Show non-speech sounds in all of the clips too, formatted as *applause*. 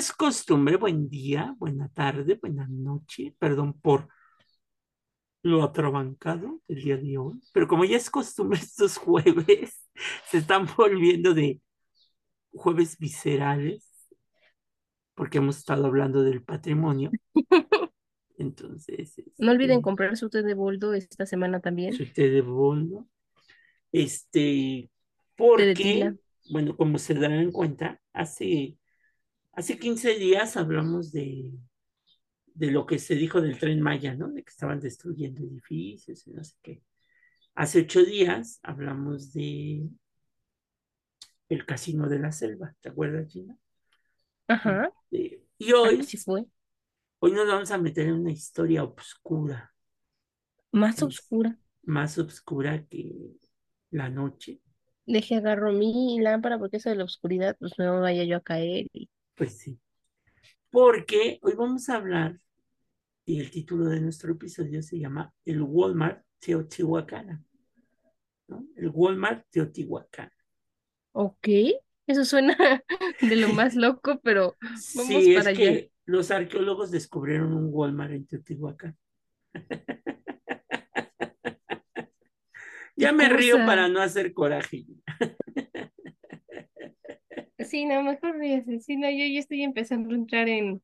es costumbre, buen día, buena tarde, buena noche, perdón por lo atrabancado del día de hoy, pero como ya es costumbre *laughs* estos jueves, se están volviendo de jueves viscerales, porque hemos estado hablando del patrimonio. *laughs* Entonces, No olviden este, comprar su té de boldo esta semana también. su té de boldo. Este, porque, bueno, como se darán cuenta, hace, hace 15 días hablamos de, de lo que se dijo del Tren Maya, ¿no? De que estaban destruyendo edificios y no sé qué. Hace ocho días hablamos de el Casino de la Selva, ¿te acuerdas, Gina? Ajá. Este, y hoy, Así fue. hoy nos vamos a meter en una historia oscura, Más oscura. más oscura que la noche. Deje agarro mi lámpara porque eso de la oscuridad, pues no me vaya yo a caer. y- Pues sí, porque hoy vamos a hablar, y el título de nuestro episodio se llama El Walmart Teotihuacana, ¿no? El Walmart Teotihuacán. Ok, eso suena *laughs* de lo *laughs* más loco, pero vamos Sí, es para allá. que los arqueólogos descubrieron un Walmart en Teotihuacán. *laughs* Ya ¿Qué me río para no hacer coraje. Sí, no, mejor ríase. Sí, no, yo ya estoy empezando a entrar en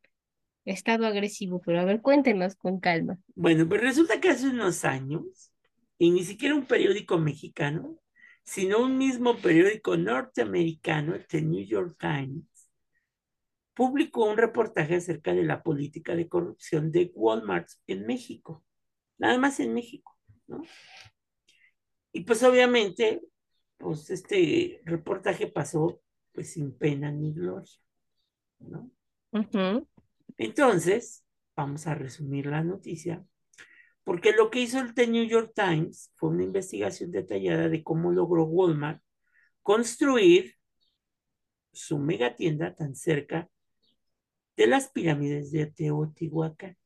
estado agresivo, pero a ver, cuéntenos con calma. Bueno, pues resulta que hace unos años, y ni siquiera un periódico mexicano, sino un mismo periódico norteamericano, el The New York Times, publicó un reportaje acerca de la política de corrupción de Walmart en México, nada más en México, ¿no? Y pues obviamente, pues este reportaje pasó pues sin pena ni gloria, ¿no? Entonces, vamos a resumir la noticia, porque lo que hizo el The New York Times fue una investigación detallada de cómo logró Walmart construir su megatienda tan cerca de las pirámides de Teotihuacán.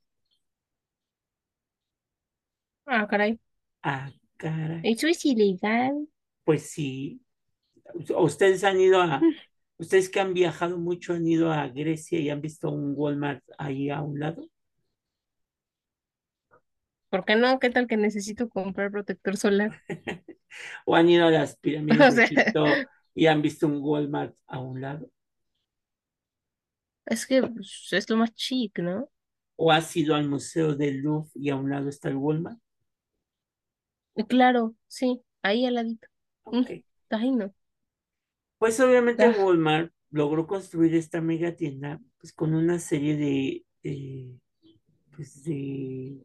Ah, caray. Ah, caray. Eso es ilegal. Pues sí. Ustedes han ido a, ustedes que han viajado mucho han ido a Grecia y han visto un Walmart ahí a un lado. ¿Por qué no? ¿Qué tal que necesito comprar protector solar? *laughs* O han ido a las *laughs* O pirámides de sea, Egipto y han visto un Walmart a un lado. es que pues, es lo más chic, ¿no? O has ido al Museo del Louvre y a un lado está el Walmart. Claro, sí, ahí al ladito. Mm, Ok. Ay, no. Pues obviamente Ah, Walmart logró construir esta mega tienda pues con una serie de, de, pues, de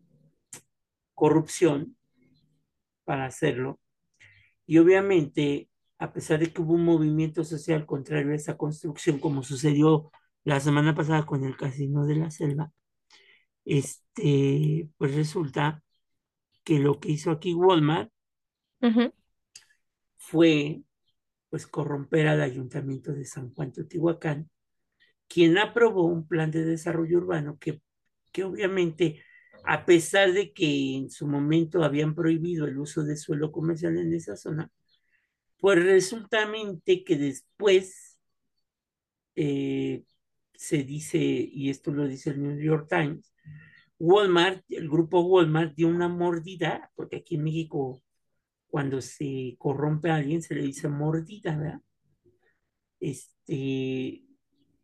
corrupción para hacerlo. Y obviamente, a pesar de que hubo un movimiento social contrario a esa construcción, como sucedió la semana pasada con el Casino de la Selva, este, pues resulta que lo que hizo aquí Walmart fue pues corromper al Ayuntamiento de San Juan Teotihuacán, quien aprobó un plan de desarrollo urbano que, que obviamente, a pesar de que en su momento habían prohibido el uso de suelo comercial en esa zona, pues resultamente que después eh, se dice, y esto lo dice el New York Times, Walmart, el grupo Walmart dio una mordida, porque aquí en México cuando se corrompe a alguien se le dice mordida, ¿verdad? Este,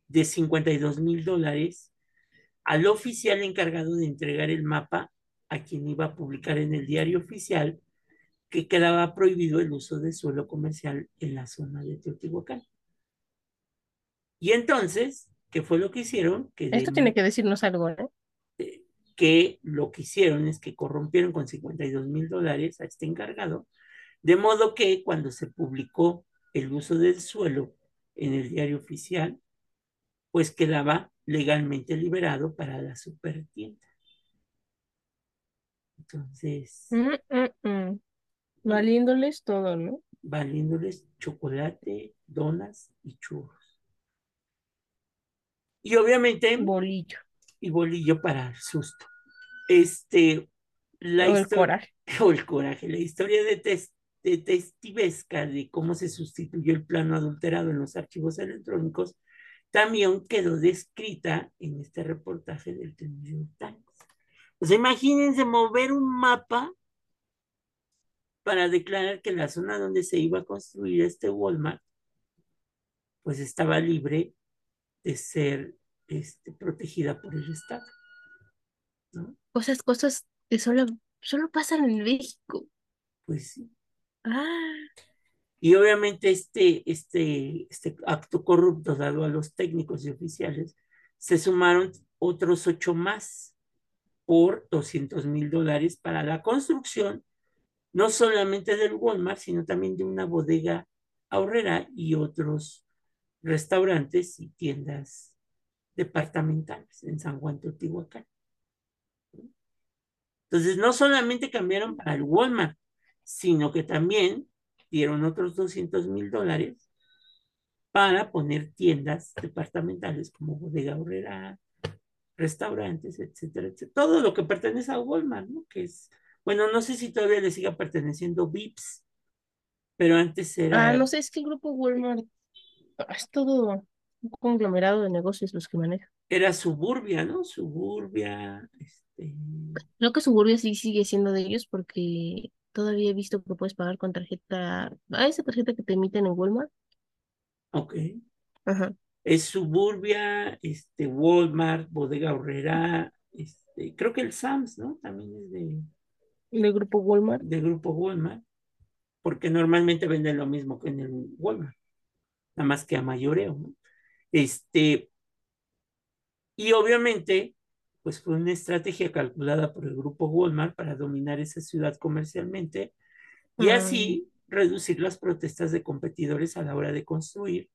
de 52 mil dólares al oficial encargado de entregar el mapa a quien iba a publicar en el diario oficial que quedaba prohibido el uso de suelo comercial en la zona de Teotihuacán. Y entonces, ¿qué fue lo que hicieron? Que, Esto de, tiene que decirnos algo, ¿no? Que lo que hicieron es que corrompieron con 52 mil dólares a este encargado, de modo que cuando se publicó el uso del suelo en el diario oficial, pues quedaba legalmente liberado para la supertienda. Entonces, Mm, mm, mm. Valiéndoles todo, ¿no? valiéndoles chocolate, donas y churros. Y obviamente, Bolillo. y bolillo para el susto. Este, la O el historia, coraje. *laughs* o el coraje, la historia de, tes- de testivesca de cómo se sustituyó el plano adulterado en los archivos electrónicos también quedó descrita en este reportaje del New York Times. O sea, imagínense mover un mapa para declarar que la zona donde se iba a construir este Walmart, pues estaba libre de ser este, protegida por el Estado. ¿no? Cosas, cosas que solo, solo pasan en México. Pues sí. Ah, Y obviamente este, este, este acto corrupto dado a los técnicos y oficiales, se sumaron otros ocho más por 200 mil dólares para la construcción, no solamente del Walmart, sino también de una bodega ahorrera y otros restaurantes y tiendas departamentales en San Juan Teotihuacán. Entonces, no solamente cambiaron para el Walmart, sino que también dieron otros 200 mil dólares para poner tiendas departamentales como bodega horrera, restaurantes, etcétera, etcétera. Todo lo que pertenece a Walmart, ¿no? Que es, bueno, no sé si todavía le siga perteneciendo Vips, pero antes era... ah, no sé, es que el grupo Walmart es todo un conglomerado de negocios los que maneja. Era Suburbia, ¿no? Suburbia, este... Creo que Suburbia sí sigue siendo de ellos porque todavía he visto que puedes pagar con tarjeta, ah, esa tarjeta que te emiten en Walmart. Ok. Ajá. Es Suburbia, este, Walmart, Bodega Horrera, este, creo que el Sams, ¿no? También es de, El grupo Walmart. de grupo Walmart, porque normalmente venden lo mismo que en el Walmart, nada más que a mayoreo, ¿no? Este, y obviamente, pues fue una estrategia calculada por el grupo Walmart para dominar esa ciudad comercialmente y así reducir las protestas de competidores a la hora de construir,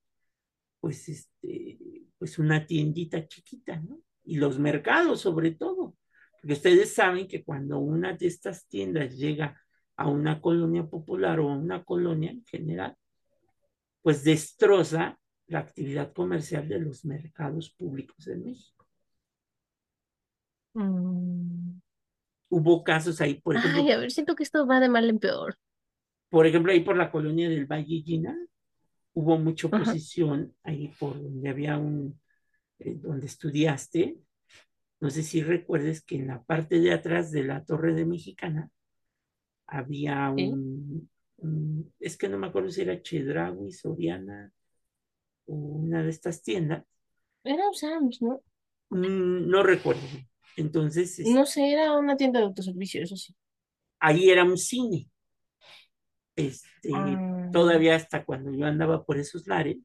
pues, este, pues una tiendita chiquita, ¿no? Y los mercados sobre todo, porque ustedes saben que cuando una de estas tiendas llega a una colonia popular o a una colonia en general, pues destroza la actividad comercial de los mercados públicos en México. Mm. Hubo casos ahí, por ejemplo, Ay, a ver, siento que esto va de mal en peor. por ejemplo, ahí por la colonia del Valle Gina, hubo mucha Ajá. oposición ahí por donde había un, eh, donde estudiaste. No sé si recuerdes que en la parte de atrás de la Torre de Mexicana había un, un- es que no me acuerdo si era Chedraui, Soriana o una de estas tiendas, Era Sam's, ¿no? Mm, no recuerdo. Entonces, es- No sé, era una tienda de autoservicio, eso sí. ahí era un cine. Este, Ah, todavía hasta cuando yo andaba por esos lares,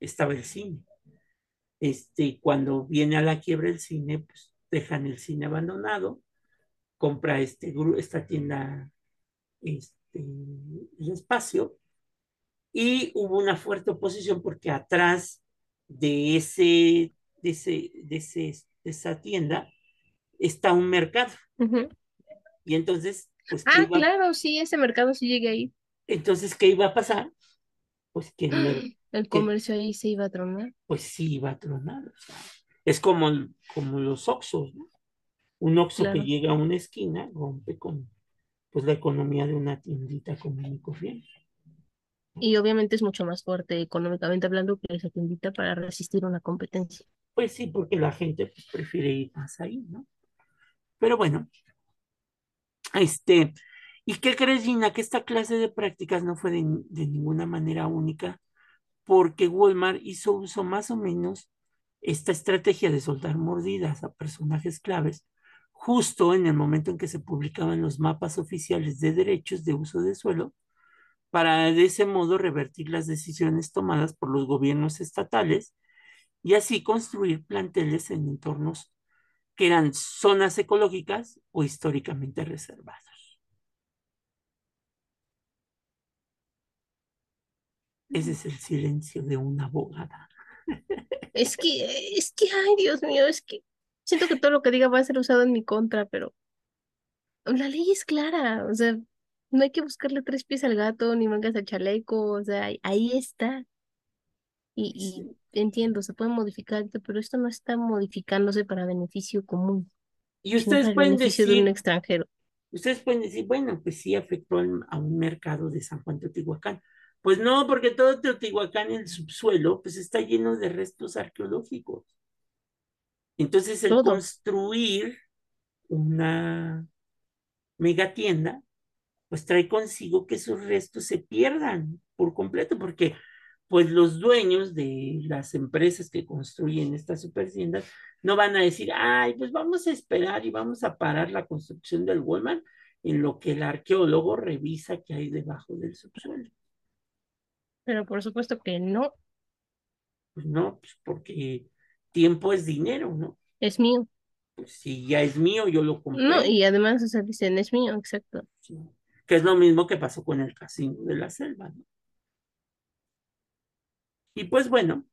estaba el cine. Este, cuando viene a la quiebra el cine, pues dejan el cine abandonado, compra este, esta tienda, este, el espacio, y hubo una fuerte oposición porque atrás de ese, de ese, de ese, de esa tienda está un mercado. Y entonces, pues, ¿qué Ah, iba, claro, sí, ese mercado sí llegué ahí. entonces, ¿qué iba a pasar? Pues que el *gasps* El que, comercio ahí se iba a tronar. pues sí iba a tronar. o sea, es como, como los Oxxos, ¿no? Un Oxxo que llega a una esquina rompe con pues, la economía de una tiendita común y corriente. Y obviamente es mucho más fuerte económicamente hablando que esa tiendita para resistir una competencia. Pues sí, porque la gente pues, prefiere ir más ahí, ¿no? Pero bueno, este, ¿y qué crees, Gina? Que esta clase de prácticas no fue de, de ninguna manera única, porque Walmart hizo uso más o menos esta estrategia de soltar mordidas a personajes claves justo en el momento en que se publicaban los mapas oficiales de derechos de uso de suelo, para de ese modo revertir las decisiones tomadas por los gobiernos estatales y así construir planteles en entornos que eran zonas ecológicas o históricamente reservados. Ese es el silencio de una abogada. Es que, es que, ay, Dios mío, es que siento que todo lo que diga va a ser usado en mi contra, pero la ley es clara, o sea, no hay que buscarle tres pies al gato ni mangas al chaleco, o sea, ahí, ahí está. Y, y entiendo, se puede modificar, pero esto no está modificándose para beneficio común, Y ustedes pueden beneficio de un decir, extranjero. ustedes pueden decir, bueno, pues sí afectó a un mercado de San Juan de Teotihuacán, Pues no, porque todo Teotihuacán, el subsuelo, pues está lleno de restos arqueológicos. Entonces, el Todo. construir una megatienda, pues trae consigo que esos restos se pierdan por completo, porque pues los dueños de las empresas que construyen estas supertiendas no van a decir, ay, pues vamos a esperar y vamos a parar la construcción del Walmart en lo que el arqueólogo revisa que hay debajo del subsuelo. Pero por supuesto que no, Pues no, pues porque tiempo es dinero, ¿no? es mío. Pues si ya es mío, yo lo No, compré. y además, o sea, dicen, es mío, exacto. ¿sí? Que es lo mismo que pasó con el casino de la selva, ¿no? Y pues bueno,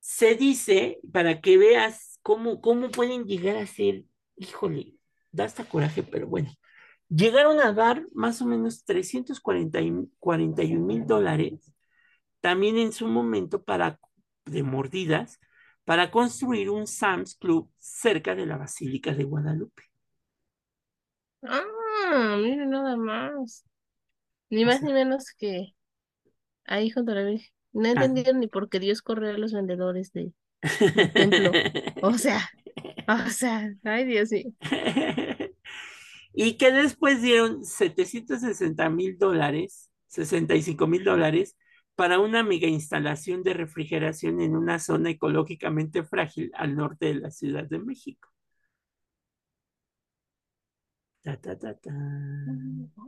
se dice, para que veas cómo, cómo pueden llegar a ser, híjole, da hasta coraje, pero bueno, llegaron a dar más o menos 341 mil dólares también en su momento para, de mordidas, para construir un Sam's Club cerca de la Basílica de Guadalupe. Ah, miren nada más. Ni más ni menos que ahí junto a la Virgen. No ah. entendieron ni por qué Dios corrió a los vendedores de, del templo. *laughs* O sea, o sea, ay Dios mío. *laughs* y que después dieron 760 mil dólares, 65 mil dólares, para una mega instalación de refrigeración en una zona ecológicamente frágil al norte de la Ciudad de México. Ta, ta, ta, ta.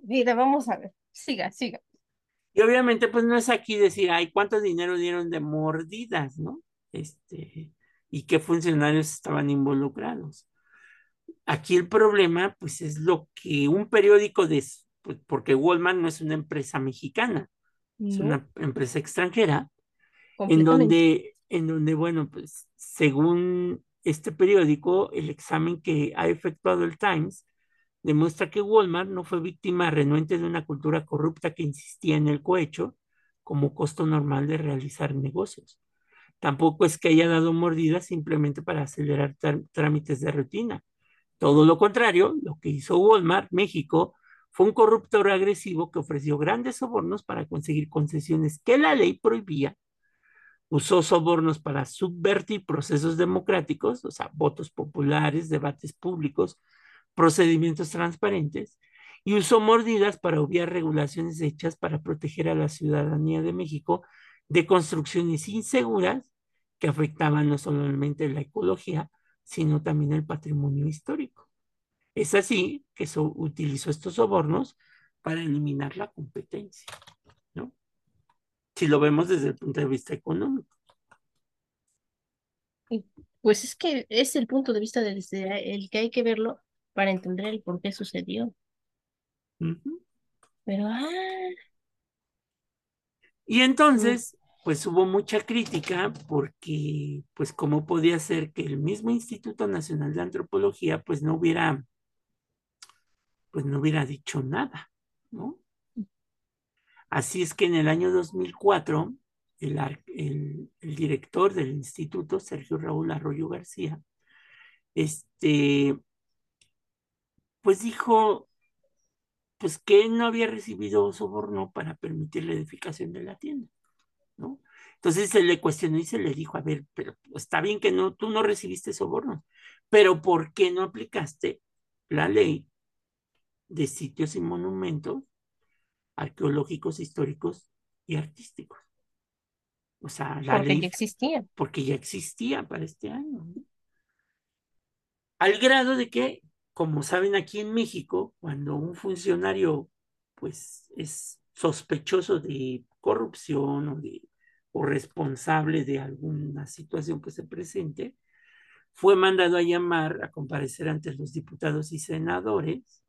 Mira, vamos a ver. Siga, siga. Y obviamente, pues no es aquí decir, ay, cuánto dinero dieron de mordidas, ¿no? Este, y qué funcionarios estaban involucrados. Aquí el problema, pues, es lo que un periódico de, pues, porque Walmart no es una empresa mexicana, es una empresa extranjera, en donde, en donde, bueno, pues, según este periódico, el examen que ha efectuado el Times demuestra que Walmart no fue víctima renuente de una cultura corrupta que insistía en el cohecho como costo normal de realizar negocios. Tampoco es que haya dado mordidas simplemente para acelerar trámites de rutina. Todo lo contrario, lo que hizo Walmart México fue un corruptor agresivo que ofreció grandes sobornos para conseguir concesiones que la ley prohibía, usó sobornos para subvertir procesos democráticos, o sea, votos populares, debates públicos, procedimientos transparentes, y usó mordidas para obviar regulaciones hechas para proteger a la ciudadanía de México de construcciones inseguras que afectaban no solamente la ecología, sino también el patrimonio histórico. Es así que so, utilizó estos sobornos para eliminar la competencia, ¿no? Si lo vemos desde el punto de vista económico. Pues es que es el punto de vista del el que hay que verlo para entender el por qué sucedió. Uh -huh. Pero, ah. Y entonces, pues hubo mucha crítica porque, pues, cómo podía ser que el mismo Instituto Nacional de Antropología, pues, no hubiera, pues, no hubiera dicho nada, ¿no? Así es que en el año 2004, el, el, el director del instituto, Sergio Raúl Arroyo García, este, pues dijo, pues que él no había recibido soborno para permitir la edificación de la tienda, ¿no? Entonces se le cuestionó y se le dijo, a ver, pero está bien que no, tú no recibiste soborno, pero ¿por qué no aplicaste la ley de sitios y monumentos arqueológicos, históricos y artísticos? O sea, la porque ley... ya existía. Porque ya existía para este año. ¿no? Al grado de que como saben aquí en México, cuando un funcionario pues es sospechoso de corrupción o, responsable de alguna situación que se presente, fue mandado a llamar a comparecer ante los diputados y senadores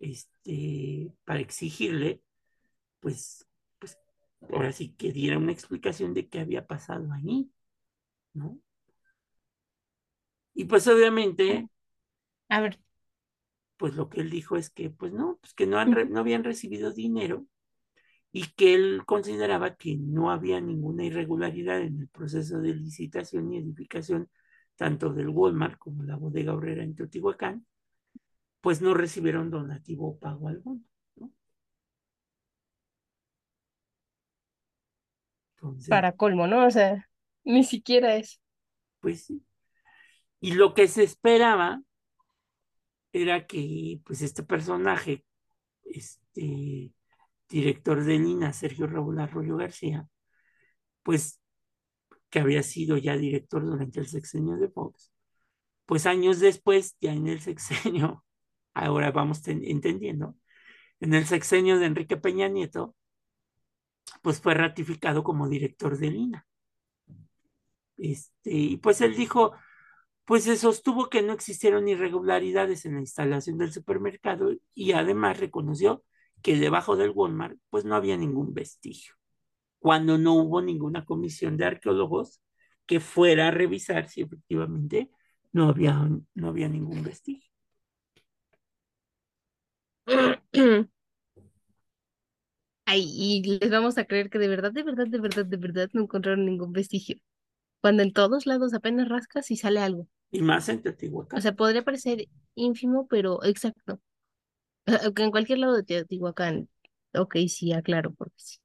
este, para exigirle, pues, pues, ahora sí que diera una explicación de qué había pasado ahí, ¿no? Y pues obviamente... A ver, pues lo que él dijo es que, pues no, pues que no, han, no habían recibido dinero y que él consideraba que no había ninguna irregularidad en el proceso de licitación y edificación tanto del Walmart como la bodega obrera en Teotihuacán, pues no recibieron donativo o pago alguno. ¿no? Entonces, Para colmo, ¿no? O sea, ni siquiera es. pues sí. Y lo que se esperaba era que, pues, este personaje, este director de Lina, Sergio Raúl Arroyo García, pues, que había sido ya director durante el sexenio de Fox, pues años después, ya en el sexenio, *laughs* ahora vamos entendiendo, en el sexenio de Enrique Peña Nieto, pues fue ratificado como director de Lina. Este, y pues él dijo, pues se sostuvo que no existieron irregularidades en la instalación del supermercado y además reconoció que debajo del Walmart pues no había ningún vestigio, cuando no hubo ninguna comisión de arqueólogos que fuera a revisar si efectivamente no había, no había ningún vestigio. Ay, y les vamos a creer que de verdad, de verdad, de verdad, de verdad no encontraron ningún vestigio. Cuando en todos lados apenas rascas y sale algo. Y más en Teotihuacán. O sea, podría parecer ínfimo, pero exacto. En cualquier lado de Teotihuacán, ok, sí, aclaro, porque sí.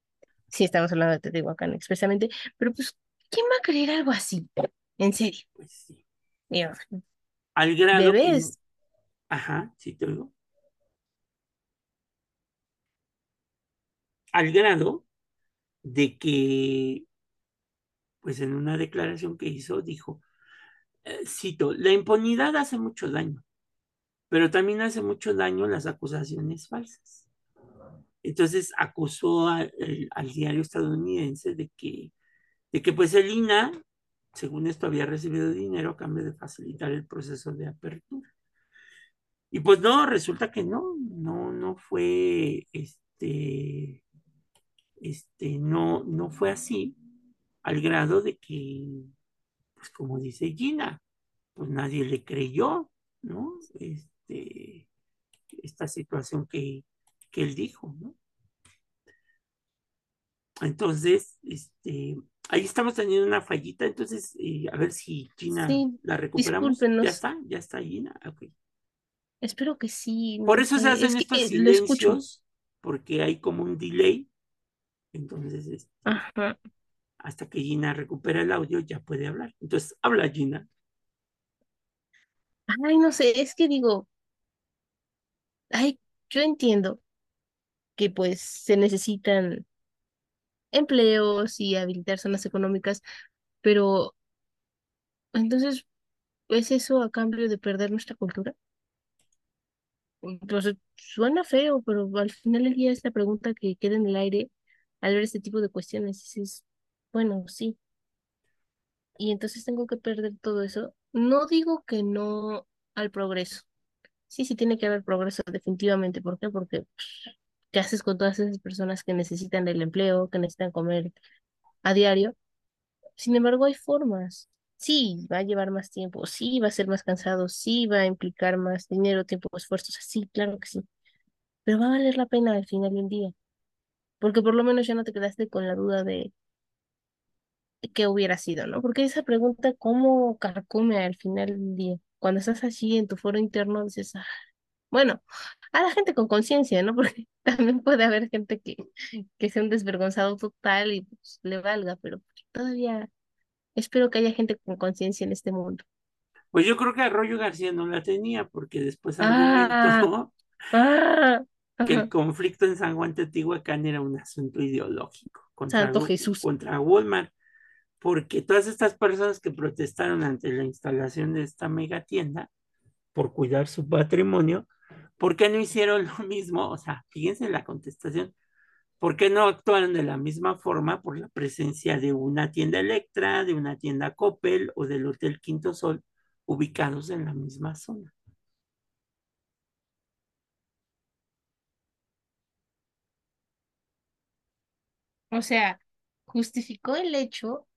Sí, estamos hablando de Teotihuacán expresamente, pero pues, ¿quién va a creer algo así? En serio. Pues sí. Dios. Al grado. Bebés. que- Ajá, sí te oigo. Al grado de que, pues en una declaración que hizo, dijo, cito, la impunidad hace mucho daño, pero también hace mucho daño las acusaciones falsas. Entonces acusó al diario estadounidense de que, de que pues el INA, según esto, había recibido dinero a cambio de facilitar el proceso de apertura. Y pues no, resulta que no, no, no fue, este, este, no, no fue así, al grado de que, pues como dice Gina, pues nadie le creyó, ¿no? Este, esta situación que, que él dijo, ¿no? Entonces, este, ahí estamos teniendo una fallita, entonces, eh, a ver si Gina Sí, la recuperamos. Ya está, ya está Gina, ok. Espero que sí. Por eso se sé, hacen es estos silencios, porque hay como un delay. Entonces, este, Ajá. Hasta que Gina recupera el audio, ya puede hablar. Entonces, habla Gina. Ay, no sé, es que digo, ay, yo entiendo que pues se necesitan empleos y habilitar zonas económicas, pero entonces, ¿es eso a cambio de perder nuestra cultura? Pues suena feo, pero al final del día es la pregunta que queda en el aire al ver este tipo de cuestiones. Dices, bueno, sí. Y entonces tengo que perder todo eso. No digo que no al progreso. Sí, sí tiene que haber progreso, definitivamente. ¿Por qué? Porque pues, ¿qué haces con todas esas personas que necesitan el empleo, que necesitan comer a diario? Sin embargo, hay formas. Sí, va a llevar más tiempo, sí, va a ser más cansado, sí, va a implicar más dinero, tiempo, esfuerzos, sí, claro que sí. Pero va a valer la pena al final del día. Porque por lo menos ya no te quedaste con la duda de qué hubiera sido, ¿no? Porque esa pregunta, ¿cómo carcome al final del día? Cuando estás así en tu foro interno, dices, "Ah". bueno, a la gente con conciencia, ¿no? *laughs* Porque también puede haber gente que, que sea un desvergonzado total y pues, le valga, pero todavía espero que haya gente con conciencia en este mundo. Pues yo creo que Arroyo García no la tenía, porque después Ah, argumentó *laughs* ah, que el conflicto en San Juan Teotihuacán era un asunto ideológico contra, Santo Jesús. contra Walmart, porque todas estas personas que protestaron ante la instalación de esta mega tienda por cuidar su patrimonio, ¿por qué no hicieron lo mismo? O sea, fíjense la contestación, ¿por qué no actuaron de la misma forma por la presencia de una tienda Electra, de una tienda Coppel o del Hotel Quinto Sol ubicados en la misma zona? O sea, justificó el hecho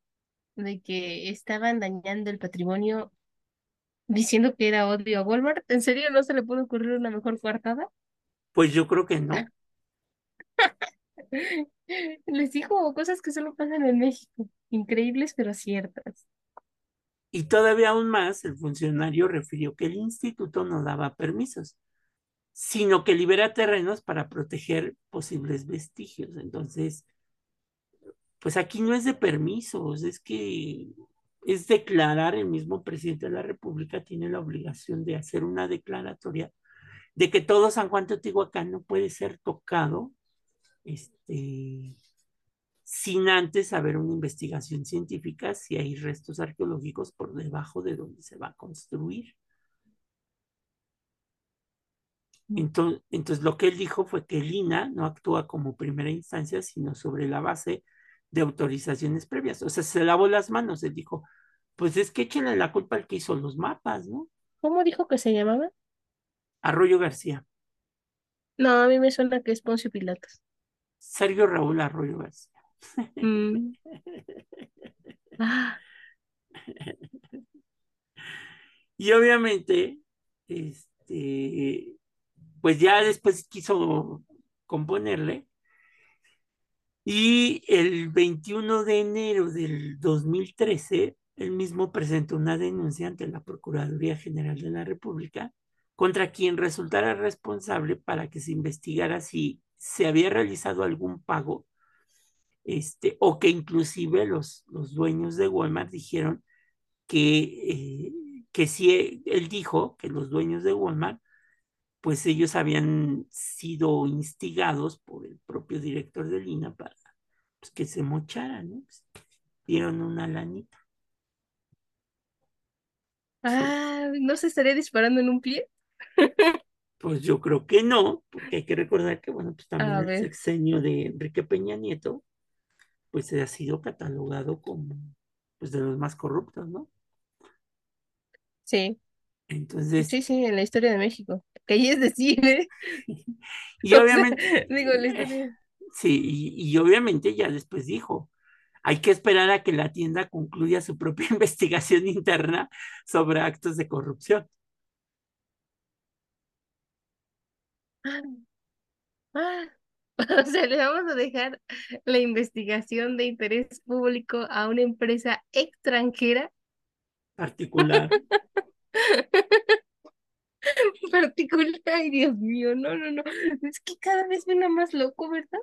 de que estaban dañando el patrimonio diciendo que era odio a Walmart. ¿En serio no se le puede ocurrir una mejor coartada? Pues yo creo que no. *laughs* Les digo cosas que solo pasan en México, increíbles pero ciertas. Y todavía aún más, el funcionario refirió que el instituto no daba permisos, sino que libera terrenos para proteger posibles vestigios. Entonces, pues aquí no es de permisos, es que es declarar, el mismo presidente de la República tiene la obligación de hacer una declaratoria de que todo San Juan Teotihuacán no puede ser tocado este, sin antes haber una investigación científica si hay restos arqueológicos por debajo de donde se va a construir. Entonces, entonces, lo que él dijo fue que el INA no actúa como primera instancia, sino sobre la base de autorizaciones previas. O sea, se lavó las manos. Él dijo, pues es que échenle la culpa al que hizo los mapas, ¿no? ¿Cómo dijo que se llamaba? Arroyo García. No, a mí me suena que es Poncio Pilatos. Sergio Raúl Arroyo García. Mm. *laughs* Ah, Y obviamente, este, pues ya después quiso componerle. Y el 21 de enero del 2013, él mismo presentó una denuncia ante la Procuraduría General de la República contra quien resultara responsable para que se investigara si se había realizado algún pago, este, o que inclusive los, los dueños de Walmart dijeron que, eh, que si él dijo que los dueños de Walmart, pues ellos habían sido instigados por el propio director de Lina para pues, que se mocharan, ¿no? Pues, dieron una lanita. ah, ¿no se estaría disparando en un pie? *laughs* Pues yo creo que no, porque hay que recordar que, bueno, pues también el sexenio de Enrique Peña Nieto, pues ha sido catalogado como, pues, de los más corruptos, ¿no? Sí, Entonces, sí, sí, en la historia de México. Que ahí es decir, ¿eh? *laughs* y obviamente, *laughs* digo, la historia. sí, y, y obviamente ya después dijo, hay que esperar a que la tienda concluya su propia *laughs* investigación interna sobre actos de corrupción. Ah, ah. O sea, le vamos a dejar la investigación de interés público a una empresa extranjera particular. *laughs* particular. Ay, Dios mío, no, no, no. Es que cada vez suena más loco, ¿verdad?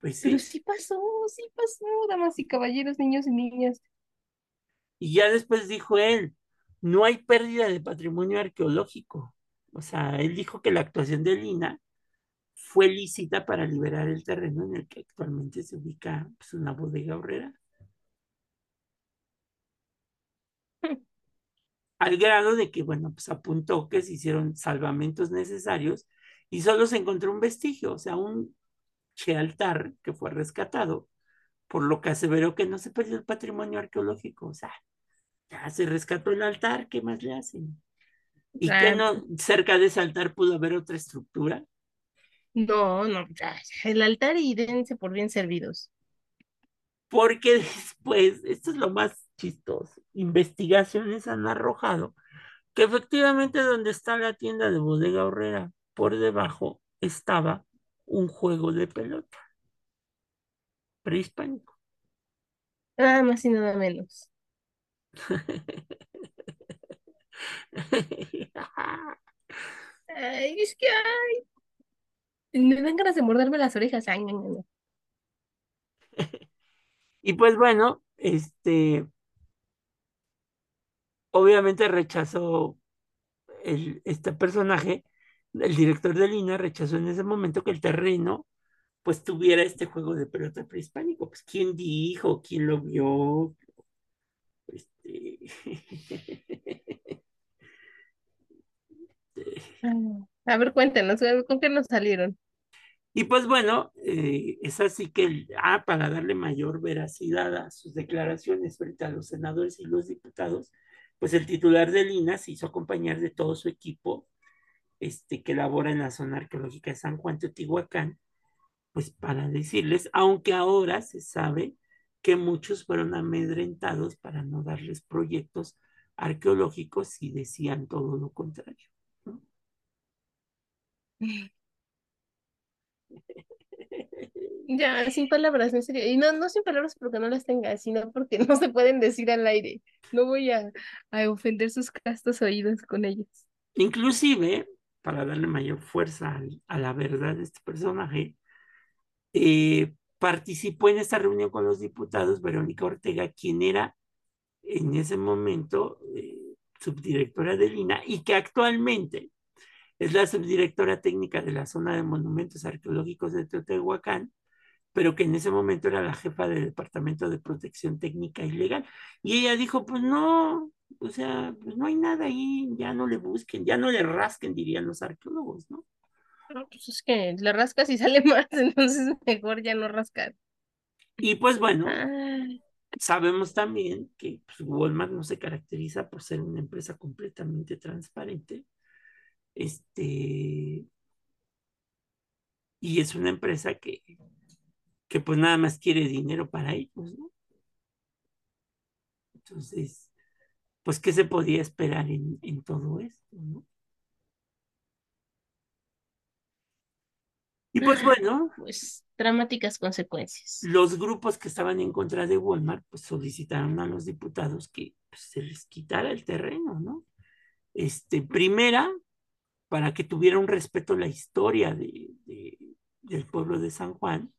Pues Pero sí. sí pasó, sí pasó, damas y caballeros, niños y niñas. Y ya después dijo él, no hay pérdida de patrimonio arqueológico. O sea, él dijo que la actuación de Lina fue lícita para liberar el terreno en el que actualmente se ubica pues, una bodega horrera. Al grado de que, bueno, pues apuntó que se hicieron salvamentos necesarios y solo se encontró un vestigio, o sea, un altar que fue rescatado, por lo que aseveró que no se perdió el patrimonio arqueológico. O sea, ya se rescató el altar, ¿qué más le hacen? ¿Y que Ah, no cerca de ese altar pudo haber otra estructura? no, no, ya, ya, el altar y dense por bien servidos. Porque *laughs* después, esto es lo más chistoso, investigaciones han arrojado que efectivamente donde está la tienda de bodega horrera, por debajo estaba un juego de pelota prehispánico. Nada más y nada menos. *laughs* Ay, es que ay, me dan ganas de morderme las orejas. Ay, no, no, no. *laughs* y pues bueno, este, obviamente rechazó el, este personaje, el director de línea rechazó en ese momento que el terreno pues tuviera este juego de pelota prehispánico. Pues quién dijo, quién lo vio. Este... *laughs* A ver, cuéntenos, ¿con qué nos salieron? Y pues bueno, eh, es así que, ah, para darle mayor veracidad a sus declaraciones frente a los senadores y los diputados, pues el titular de Lina se hizo acompañar de todo su equipo este, que labora en la zona arqueológica de San Juan Teotihuacán, pues para decirles, aunque ahora se sabe que muchos fueron amedrentados para no darles proyectos arqueológicos y decían todo lo contrario. *laughs* Ya, sin palabras, en serio. Y no, no sin palabras porque no las tenga, sino porque *laughs* no se pueden decir al aire. No voy a, a ofender sus castos oídos con ellos. Inclusive, para darle mayor fuerza a, la verdad de este personaje, eh, participó en esta reunión con los diputados Verónica Ortega, quien era en ese momento eh, subdirectora de Lina y que actualmente es la subdirectora técnica de la zona de monumentos arqueológicos de Teotihuacán, pero que en ese momento era la jefa del Departamento de Protección Técnica y Legal. Y ella dijo, pues no, o sea, pues no hay nada ahí, ya no le busquen, ya no le rasquen, dirían los arqueólogos, ¿no? Pues es que le rascas y *laughs* sale más, entonces mejor ya no rascar. Y pues bueno, sabemos también que pues, Walmart no se caracteriza por ser una empresa completamente transparente. Este, y es una empresa que, que pues nada más quiere dinero para ellos, ¿no? Entonces, pues, ¿qué se podía esperar en, en todo esto, no? Y pues bueno, Pues dramáticas consecuencias. los grupos que estaban en contra de Walmart, pues solicitaron a los diputados que pues, se les quitara el terreno, ¿no? Este, primera, para que tuviera un respeto a la historia de, de- del pueblo de San Juan,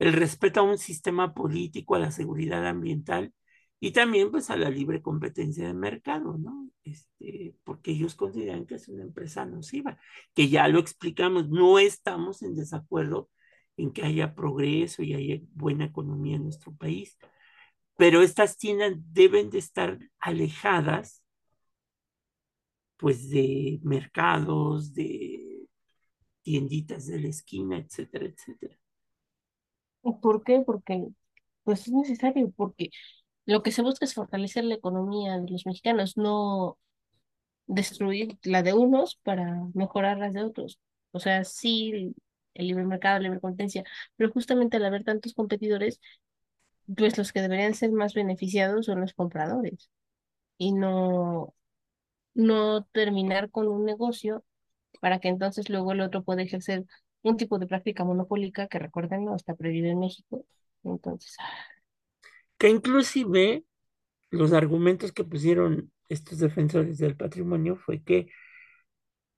el respeto a un sistema político, a la seguridad ambiental y también pues a la libre competencia de mercado, ¿no? Este, porque ellos consideran que es una empresa nociva, que ya lo explicamos, no estamos en desacuerdo en que haya progreso y haya buena economía en nuestro país, pero estas tiendas deben de estar alejadas pues de mercados, de tienditas de la esquina, etcétera, etcétera. ¿Por qué? Porque pues es necesario, porque lo que se busca es fortalecer la economía de los mexicanos, no destruir la de unos para mejorar las de otros. O sea, sí, el, libre mercado, la libre competencia, pero justamente al haber tantos competidores, pues los que deberían ser más beneficiados son los compradores y no, no terminar con un negocio para que entonces luego el otro pueda ejercer un tipo de práctica monopólica que recuerden, no está prohibido en México. Entonces, ah, Que inclusive los argumentos que pusieron estos defensores del patrimonio fue que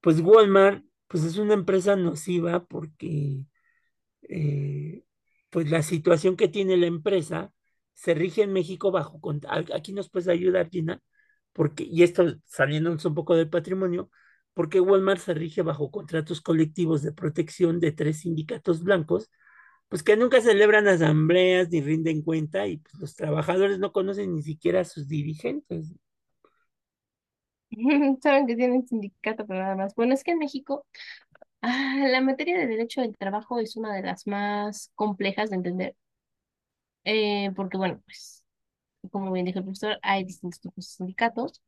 pues Walmart pues es una empresa nociva porque eh, pues la situación que tiene la empresa se rige en México bajo, aquí nos puedes ayudar, Gina, porque, y esto saliéndonos un poco del patrimonio, porque Walmart se rige bajo contratos colectivos de protección de tres sindicatos blancos, pues que nunca celebran asambleas ni rinden cuenta y pues los trabajadores no conocen ni siquiera a sus dirigentes. *laughs* saben que tienen sindicato, pero nada más. Bueno, es que en México ah, la materia de derecho del trabajo es una de las más complejas de entender, eh, porque bueno, pues como bien dijo el profesor, hay distintos tipos de sindicatos.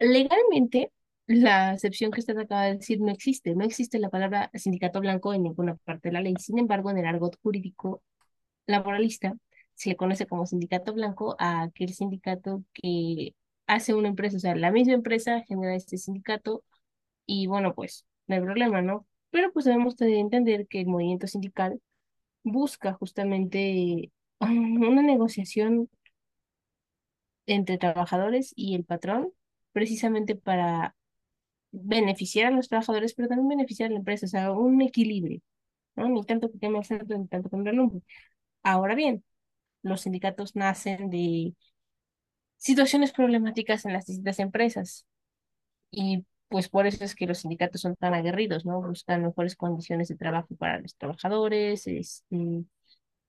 Legalmente, la excepción que usted acaba de decir no existe, no existe la palabra sindicato blanco en ninguna parte de la ley. Sin embargo, en el argot jurídico laboralista se le conoce como sindicato blanco a aquel sindicato que hace una empresa, o sea, la misma empresa genera este sindicato y bueno, pues no hay problema, ¿no? Pero pues debemos de entender que el movimiento sindical busca justamente *laughs* una negociación entre trabajadores y el patrón, precisamente para beneficiar a los trabajadores, pero también beneficiar a la empresa, o sea, un equilibrio, ¿no? Ni tanto que queme el centro, ni tanto que me relumbre. Ahora bien, los sindicatos nacen de situaciones problemáticas en las distintas empresas y pues por eso es que los sindicatos son tan aguerridos, ¿no? Buscan mejores condiciones de trabajo para los trabajadores, este,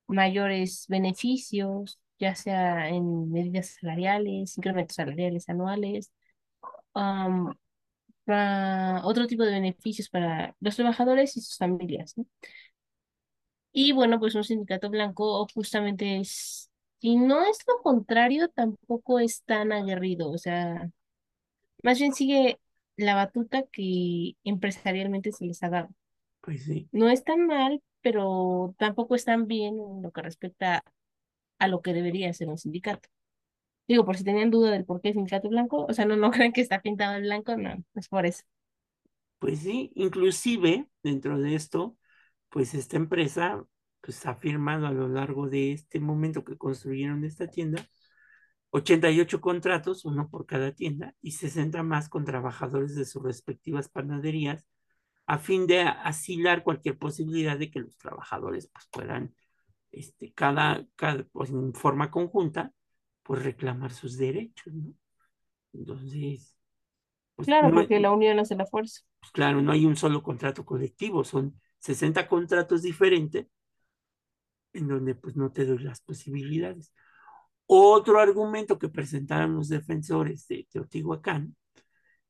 mayores beneficios, ya sea en medidas salariales, incrementos salariales anuales, am, para otro tipo de beneficios para los trabajadores y sus familias, ¿no? Y bueno, pues un sindicato blanco justamente es, si no es lo contrario, tampoco es tan aguerrido, o sea, más bien sigue la batuta que empresarialmente se les ha dado. Pues sí, No es tan mal, pero tampoco es tan bien en lo que respecta a lo que debería ser un sindicato. Digo, por si tenían duda del por qué sindicato blanco, o sea, no, no *laughs* creen que está pintado en blanco, no, es por eso. pues sí, inclusive dentro de esto, pues esta empresa pues ha firmado a lo largo de este momento que construyeron esta tienda 88 contratos, uno por cada tienda, y 60 más con trabajadores de sus respectivas panaderías, a fin de asilar cualquier posibilidad de que los trabajadores pues, puedan este, cada, cada pues, en forma conjunta, pues reclamar sus derechos, ¿no? Entonces, pues, Claro, no, porque la unión hace la fuerza. pues, claro, no hay un solo contrato colectivo, son 60 contratos diferentes en donde pues no te doy las posibilidades. Otro argumento que presentaron los defensores de Teotihuacán,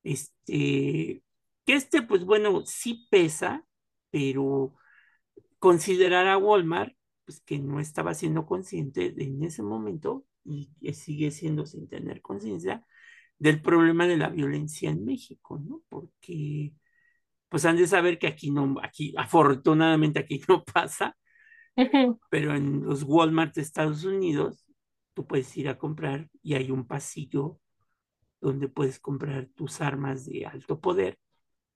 este, que este pues bueno, sí pesa, pero considerar a Walmart pues que no estaba siendo consciente de, en ese momento y que sigue siendo sin tener conciencia del problema de la violencia en México, ¿no? Porque pues han de saber que aquí no, aquí afortunadamente aquí *laughs* no pasa, pero en los Walmart de Estados Unidos tú puedes ir a comprar y hay un pasillo donde puedes comprar tus armas de alto poder,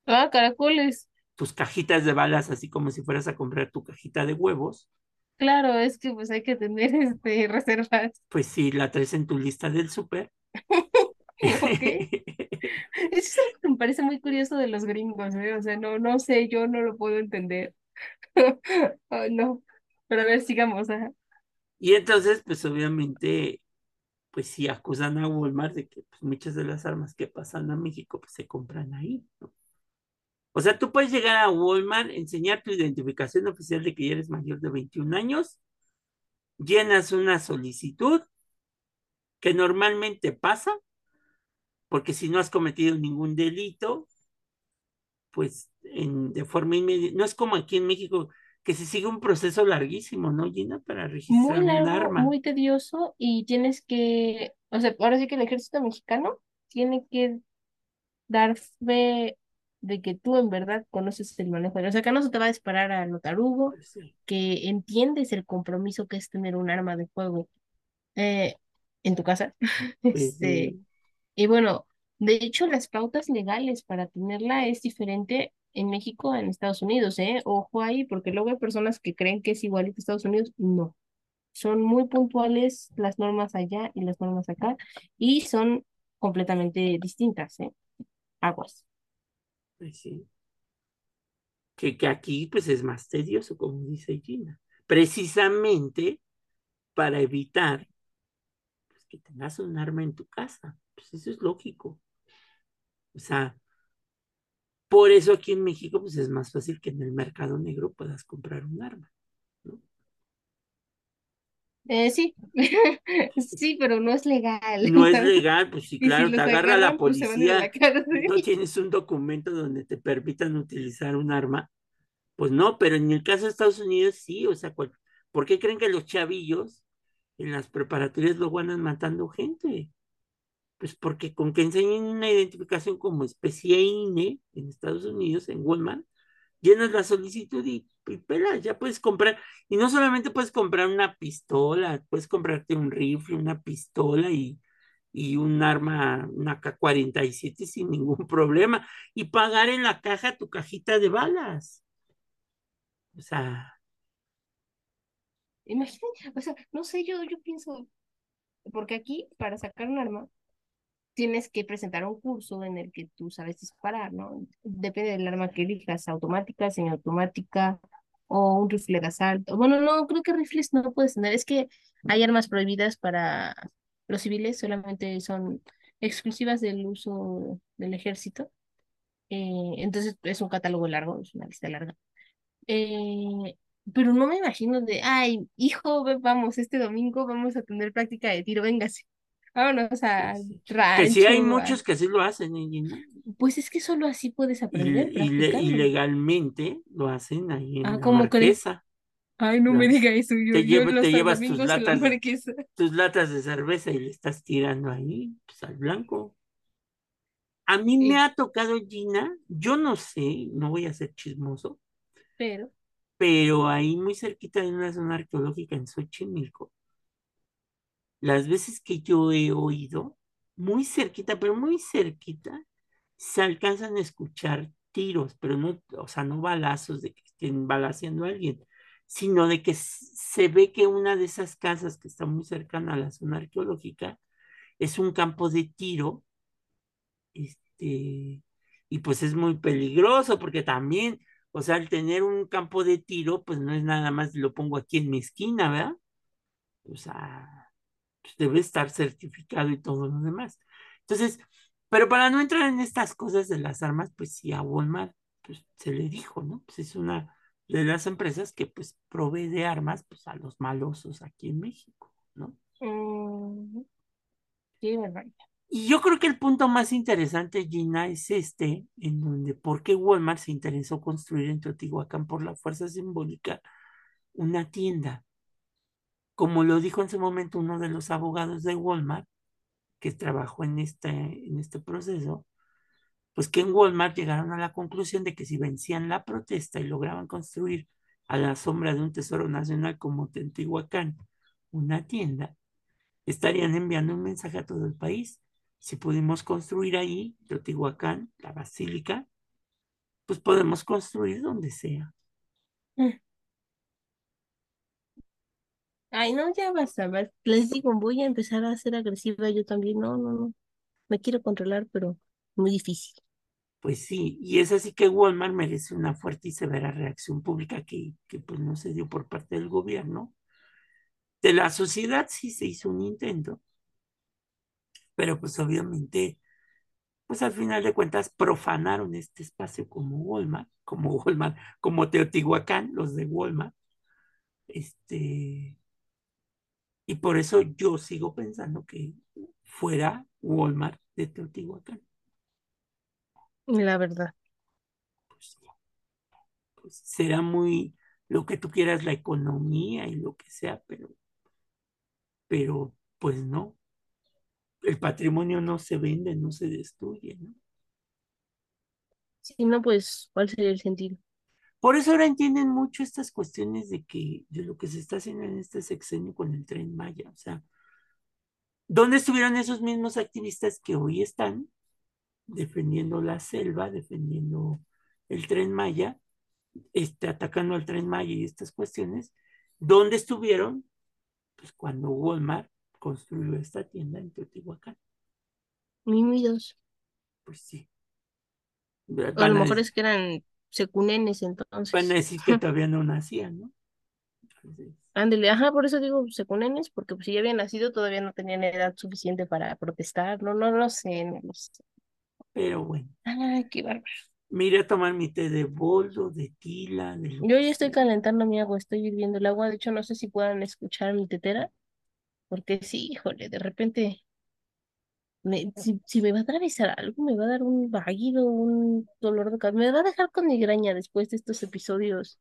Ah, caracoles. tus cajitas de balas, así como si fueras a comprar tu cajita de huevos, Claro, es que pues hay que tener *laughs* este reservas. pues si la traes en tu lista del súper. *laughs* Ok. *laughs* Eso es algo que me parece muy curioso de los gringos, ¿eh? O sea, no, no sé, yo no lo puedo entender. No. Pero a ver, sigamos. ajá. Y entonces, pues obviamente, pues sí acusan a Walmart de que pues, muchas de las armas que pasan a México pues se compran ahí, ¿no? O sea, tú puedes llegar a Walmart, enseñar tu identificación oficial de que ya eres mayor de 21 años, llenas una solicitud que normalmente pasa, porque si no has cometido ningún delito, pues en, de forma inmediata, no es como aquí en México que se sigue un proceso larguísimo, ¿no, Gina? Para registrar Muy un arma. muy tedioso y tienes que, o sea, ahora sí que el ejército mexicano tiene que dar fe de que tú en verdad conoces el manejo. O sea, acá no se te va a disparar al notarugo, Pues sí, que entiendes el compromiso que es tener un arma de fuego eh, en tu casa. *laughs* Este, y bueno, de hecho, las pautas legales para tenerla es diferente en México en Estados Unidos, ¿eh? Ojo ahí, porque luego hay personas que creen que es igual que Estados Unidos. No. Son muy puntuales las normas allá y las normas acá, y son completamente distintas, ¿eh? Aguas. Pues. Que, que aquí pues es más tedioso, como dice Gina, precisamente para evitar pues, que tengas un arma en tu casa. Pues eso es lógico. O sea, por eso aquí en México pues es más fácil que en el mercado negro puedas comprar un arma. Eh, sí, *laughs* sí, pero no es legal. No es *laughs* legal, pues sí, si claro, te agarra la pues la policía, no tienes un documento donde te permitan utilizar un arma, pues no, pero en el caso de Estados Unidos sí, o sea, ¿cuál- ¿por qué creen que los chavillos en las preparatorias luego andan matando gente? Pues porque con que enseñen una identificación como especie INE en Estados Unidos, en Walmart, llenas la solicitud y, y pelas, ya puedes comprar. Y no solamente puedes comprar una pistola, puedes comprarte un rifle, una pistola y, y un arma, una K-47 *laughs* sin ningún problema. Y pagar en la caja tu cajita de balas. O sea, Imagínate, o sea, no sé, yo, yo pienso, porque aquí para sacar un arma tienes que presentar un curso en el que tú sabes disparar, ¿no? Depende del arma que elijas, automática, semiautomática o un rifle de asalto. Bueno, no, creo que rifles no puedes tener, es que hay armas prohibidas para los civiles, solamente son exclusivas del uso del ejército. Eh, entonces es un catálogo largo, es una lista larga. Eh, pero no me imagino de, ay, hijo, vamos, este domingo vamos a tener práctica de tiro, véngase. Vámonos a sí. que sí hay rancho. muchos que así lo hacen, ¿eh, Gina? Pues es que solo así puedes aprender, y le- y practicando. legalmente lo hacen ahí en Ah, la ¿cómo crees? Marquesa. Ay, no me diga eso, yo, te, yo los te llevas tus la latas, tus latas de cerveza y le estás tirando ahí, pues, al blanco. A mí me ha tocado, Gina, yo no sé, no voy a ser chismoso, pero, pero ahí muy cerquita de una zona arqueológica en Xochimilco, las veces que yo he oído, muy cerquita, pero muy cerquita, se alcanzan a escuchar tiros, pero no, o sea, no balazos de que estén balaceando a alguien, sino de que se ve que una de esas casas que está muy cercana a la zona arqueológica es un campo de tiro, este, y pues es muy peligroso porque también, O sea, al tener un campo de tiro, pues no es nada más lo pongo aquí en mi esquina, ¿verdad? O sea, pues debe estar certificado y todo lo demás. Entonces, pero para no entrar en estas cosas de las armas, pues sí, a Walmart pues, se le dijo, ¿no? Pues es una de las empresas que pues provee de armas pues a los malosos aquí en México, ¿no? Mm, sí, verdad. Y yo creo que el punto más interesante, Gina, es este, en donde por qué Walmart se interesó construir en Teotihuacán por la fuerza simbólica una tienda. Como lo dijo en su momento uno de los abogados de Walmart, que trabajó en este, en este proceso, pues que en Walmart llegaron a la conclusión de que si vencían la protesta y lograban construir a la sombra de un tesoro nacional como Teotihuacán una tienda, estarían enviando un mensaje a todo el país. Si pudimos construir ahí, Teotihuacán, la basílica, pues podemos construir donde sea. Ay, no, ya basta, basta. Les digo, voy a empezar a ser agresiva yo también. No, no, no. Me quiero controlar, pero muy difícil. Pues sí, y es así que Walmart merece una fuerte y severa reacción pública que, que pues no se dio por parte del gobierno. De la sociedad sí se hizo un intento, pero pues obviamente, pues al final de cuentas profanaron este espacio como Walmart, como Walmart, como Teotihuacán, los de Walmart. Este, y por eso yo sigo pensando que fuera Walmart de Teotihuacán. La verdad. Pues, pues será muy lo que tú quieras, la economía y lo que sea, pero, pero pues no. El patrimonio no se vende, no se destruye, ¿no? Si no, pues, ¿cuál sería el sentido? Por eso ahora entienden mucho estas cuestiones de que, de lo que se está haciendo en este sexenio con el tren Maya. O sea, ¿dónde estuvieron esos mismos activistas que hoy están defendiendo la selva, defendiendo el tren Maya, este, atacando al tren Maya y estas cuestiones? ¿Dónde estuvieron? Pues cuando Walmart construyó esta tienda en Teotihuacán. Mímidos. Pues sí. A lo mejor es que eran secunenes entonces. decir que *laughs* todavía no nacían, ¿no? Ándele, ajá, por eso digo secunenes, porque pues, si ya habían nacido todavía no tenían edad suficiente para protestar. No, no lo sé, no lo sé. pero bueno. Ay, qué bárbaro. Me iré a tomar mi té de boldo, de tila, de Yo ya estoy calentando mi agua, estoy hirviendo el agua. De hecho, no sé si puedan escuchar mi tetera, porque sí, híjole, de repente, me- si, si me va a atravesar algo, me va a dar un vaguido, un dolor de cabeza, me va a dejar con migraña después de estos episodios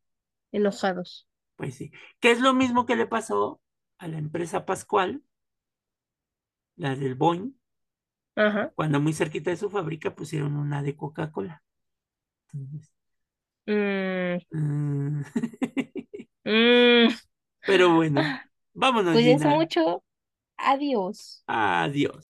enojados. Pues sí. Que es lo mismo que le pasó a la empresa Pascual, la del Boeing, Ajá. cuando muy cerquita de su fábrica pusieron una de Coca-Cola. Entonces, Mm, mm, *laughs* mm. Pero bueno, vámonos, Cuídense Gina. mucho. Adiós. Adiós.